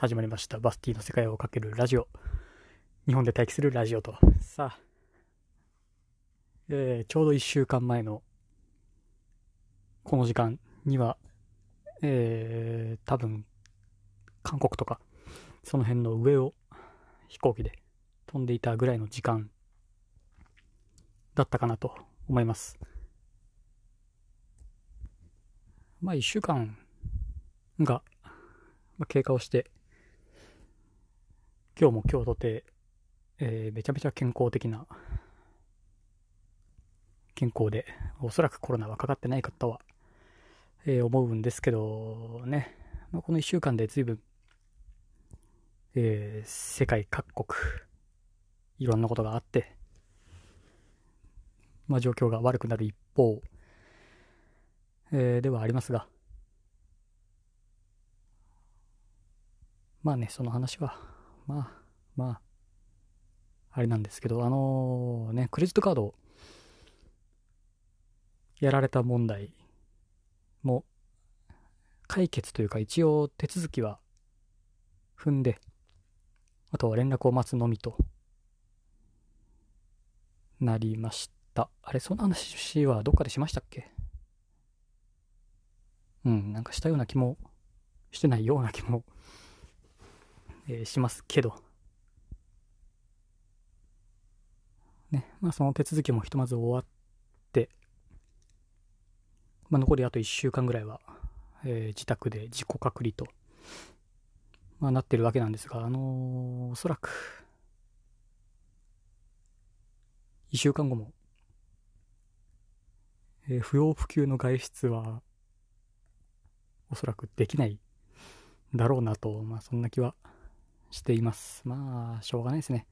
始まりました。バスティの世界をかけるラジオ。日本で待機するラジオと。さあ、えー、ちょうど1週間前のこの時間にはえー、多分韓国とかその辺の上を飛行機で飛んでいたぐらいの時間だったかなと思います。まあ1週間が経過をして今日も今日とて、えー、めちゃめちゃ健康的な健康で、おそらくコロナはかかってない方は、えー、思うんですけどね、まあ、この1週間で随分、えー、世界各国、いろんなことがあって、まあ、状況が悪くなる一方、えー、ではありますが、まあね、その話は、まあ、まあ、あれなんですけど、あのー、ね、クレジットカードやられた問題も解決というか一応手続きは踏んで、あとは連絡を待つのみとなりました。あれ、そんな話はどっかでしましたっけ？うん、なんかしたような気もしてないような気も、えー、しますけど。ね、まあその手続きもひとまず終わって、まあ残りあと1週間ぐらいは、えー、自宅で自己隔離と、まあなってるわけなんですが、あのー、おそらく、1週間後も、えー、不要不急の外出は、おそらくできないだろうなと、まあそんな気はしています。まあ、しょうがないですね。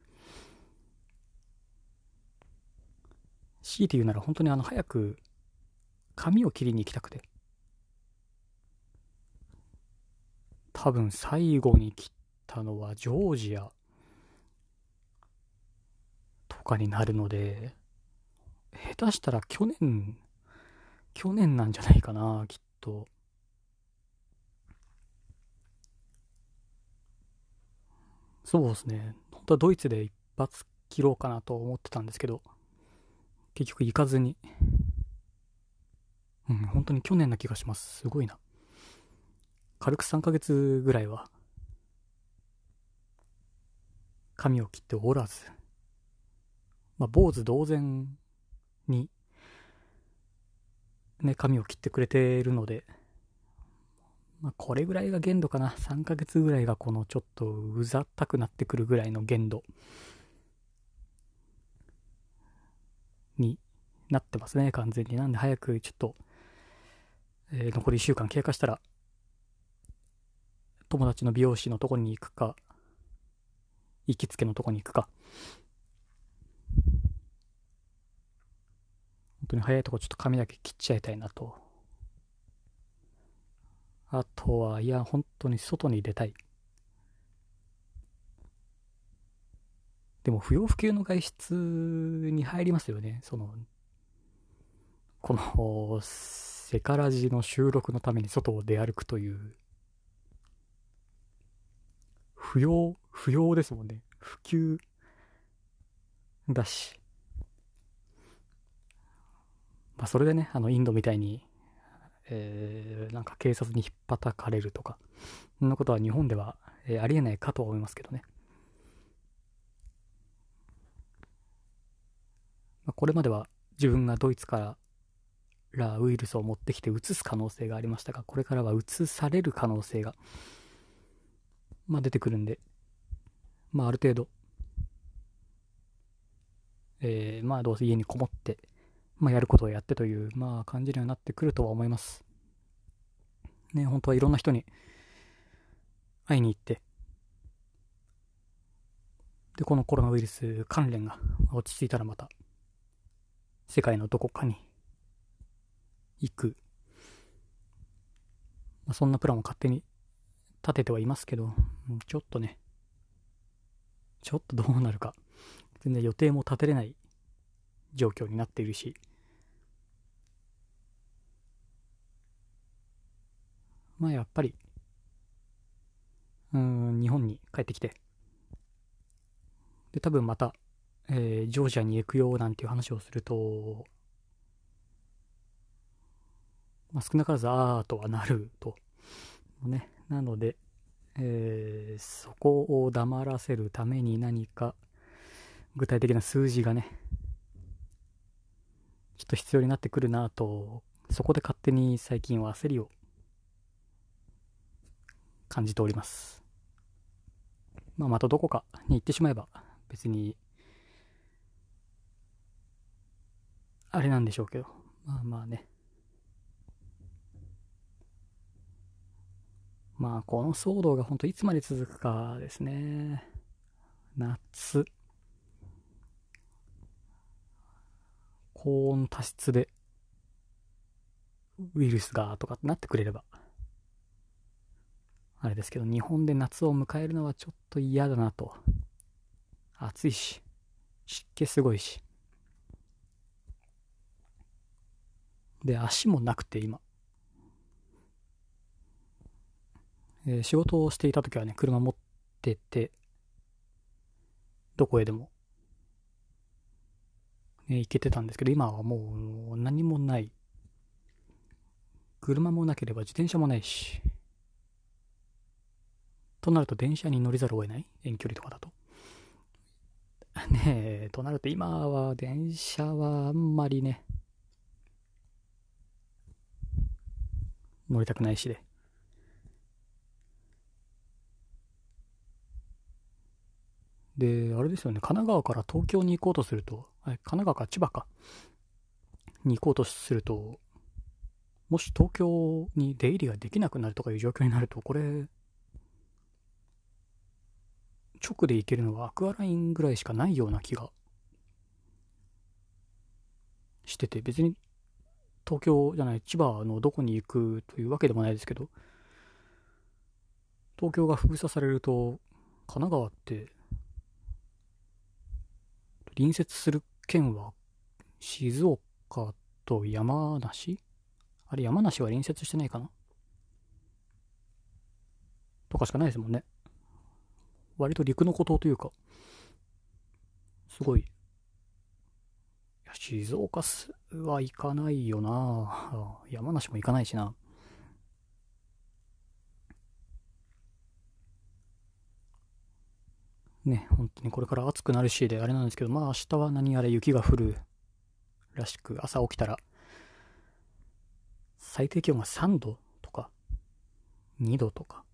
強いて言うなら本当にあの早く髪を切りに行きたくて多分最後に切ったのはジョージアとかになるので下手したら去年去年なんじゃないかなきっとそうですね本当はドイツで一発切ろうかなと思ってたんですけど結局行かずに。うん、本当に去年な気がします。すごいな。軽く3ヶ月ぐらいは、髪を切っておらず、まあ、坊主同然に、ね、髪を切ってくれているので、まあ、これぐらいが限度かな。3ヶ月ぐらいがこのちょっとうざったくなってくるぐらいの限度になってますね、完全に。なんで早くちょっと、えー、残り1週間経過したら、友達の美容師のとこに行くか、行きつけのとこに行くか、本当に早いとこちょっと髪だけ切っちゃいたいなと。あとは、いや、本当に外に出たい。でも不要不急の外出に入りますよね。その、この、セカラジの収録のために外を出歩くという、不要、不要ですもんね。普及だし。まあそれでね、あのインドみたいに、えー、なんか警察に引っ叩かれるとか、そんなことは日本では、えー、ありえないかとは思いますけどね。まあ、これまでは自分がドイツからウイルスを持ってきて移す可能性がありましたが、これからは移される可能性が、まあ、出てくるんで、まあ、ある程度、えー、まあ、どうせ家にこもって、まあ、やることをやってという、まあ、感じにはなってくるとは思います。ね、本当はいろんな人に会いに行って、で、このコロナウイルス関連が落ち着いたらまた、世界のどこかに行く。まあ、そんなプランを勝手に立ててはいますけど、ちょっとね、ちょっとどうなるか、全然予定も立てれない状況になっているし、まあやっぱり、うん、日本に帰ってきて、で、多分また、えー、ジョージアに行くよなんていう話をすると、まあ、少なからずあーとはなると。ね。なので、えー、そこを黙らせるために何か具体的な数字がね、ちょっと必要になってくるなと、そこで勝手に最近は焦りを感じております。まあ、またどこかに行ってしまえば別に、あれなんでしょうけど、まあまあね。まあ、この騒動が本当いつまで続くかですね。夏。高温多湿で、ウイルスがとかってなってくれれば、あれですけど、日本で夏を迎えるのはちょっと嫌だなと。暑いし、湿気すごいし。で、足もなくて今。え、仕事をしていた時はね、車持ってて、どこへでも、ね、行けてたんですけど、今はもう何もない。車もなければ自転車もないし。となると電車に乗りざるを得ない遠距離とかだと。ねえ、となると今は電車はあんまりね、乗りたくないしで。で、あれですよね、神奈川から東京に行こうとすると、神奈川か千葉か、に行こうとすると、もし東京に出入りができなくなるとかいう状況になると、これ、直で行けるのはアクアラインぐらいしかないような気がしてて、別に東京じゃない、千葉のどこに行くというわけでもないですけど、東京が封鎖されると、神奈川って隣接する県は静岡と山梨？あれ山梨は隣接してないかな？とかしかないですもんね。割と陸の孤島というか、すごい。いや、静岡は行かないよな山梨も行かないしな。ね、本当にこれから暑くなるしであれなんですけど、まあ明日は何やら雪が降るらしく、朝起きたら、最低気温が3度とか、2度とか、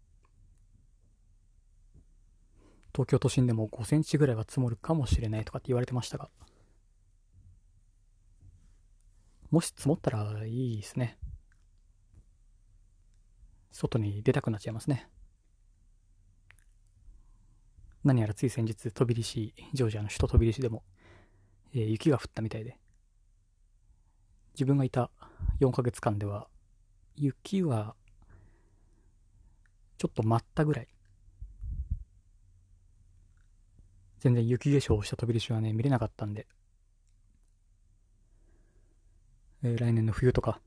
東京都心でも5センチぐらいは積もるかもしれないとかって言われてましたが、もし積もったらいいですね。外に出たくなっちゃいますね。何やらつい先日、飛び出し、ジョージアの首都飛び出しでも、えー、雪が降ったみたいで、自分がいた4ヶ月間では、雪は、ちょっと舞ったぐらい。全然雪化粧をした飛び出しはね、見れなかったんで、えー、来年の冬とか、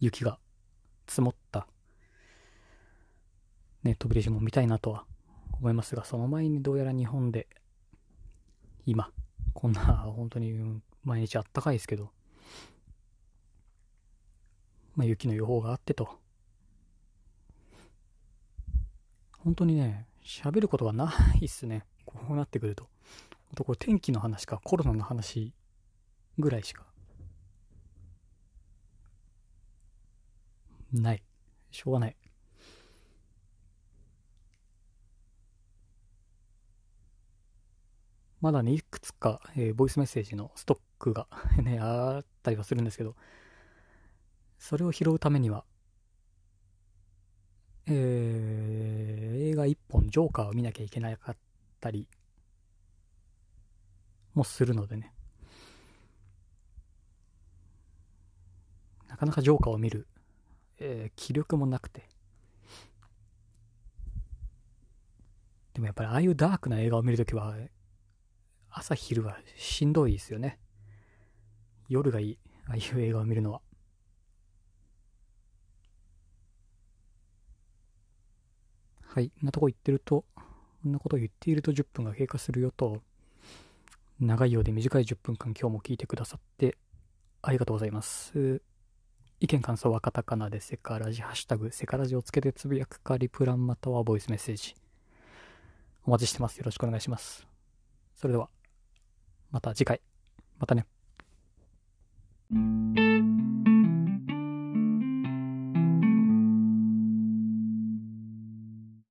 雪が積もったネットブリッジも見たいなとは思いますが、その前にどうやら日本で、今、こんな、本当に毎日あったかいですけど、まあ、雪の予報があってと。本当にね、喋ることがないっすね。こうなってくると。とこれ天気の話かコロナの話ぐらいしか。ない。しょうがない。まだね、いくつか、えー、ボイスメッセージのストックが ね、あったりはするんですけど、それを拾うためには、えー、映画一本、ジョーカーを見なきゃいけなかったりもするのでね。なかなかジョーカーを見る、えー、気力もなくて。でもやっぱりああいうダークな映画を見るときは、朝昼はしんどいですよね。夜がいい。ああいう映画を見るのは。はい。こんなとこ言ってると、こんなこと言っていると10分が経過するよと、長いようで短い10分間今日も聞いてくださってありがとうございます。意見感想はカタカナでセカラジ、ハッシュタグセカラジをつけてつぶやくかリプランまたはボイスメッセージ。お待ちしてます。よろしくお願いします。それでは、また次回。またね。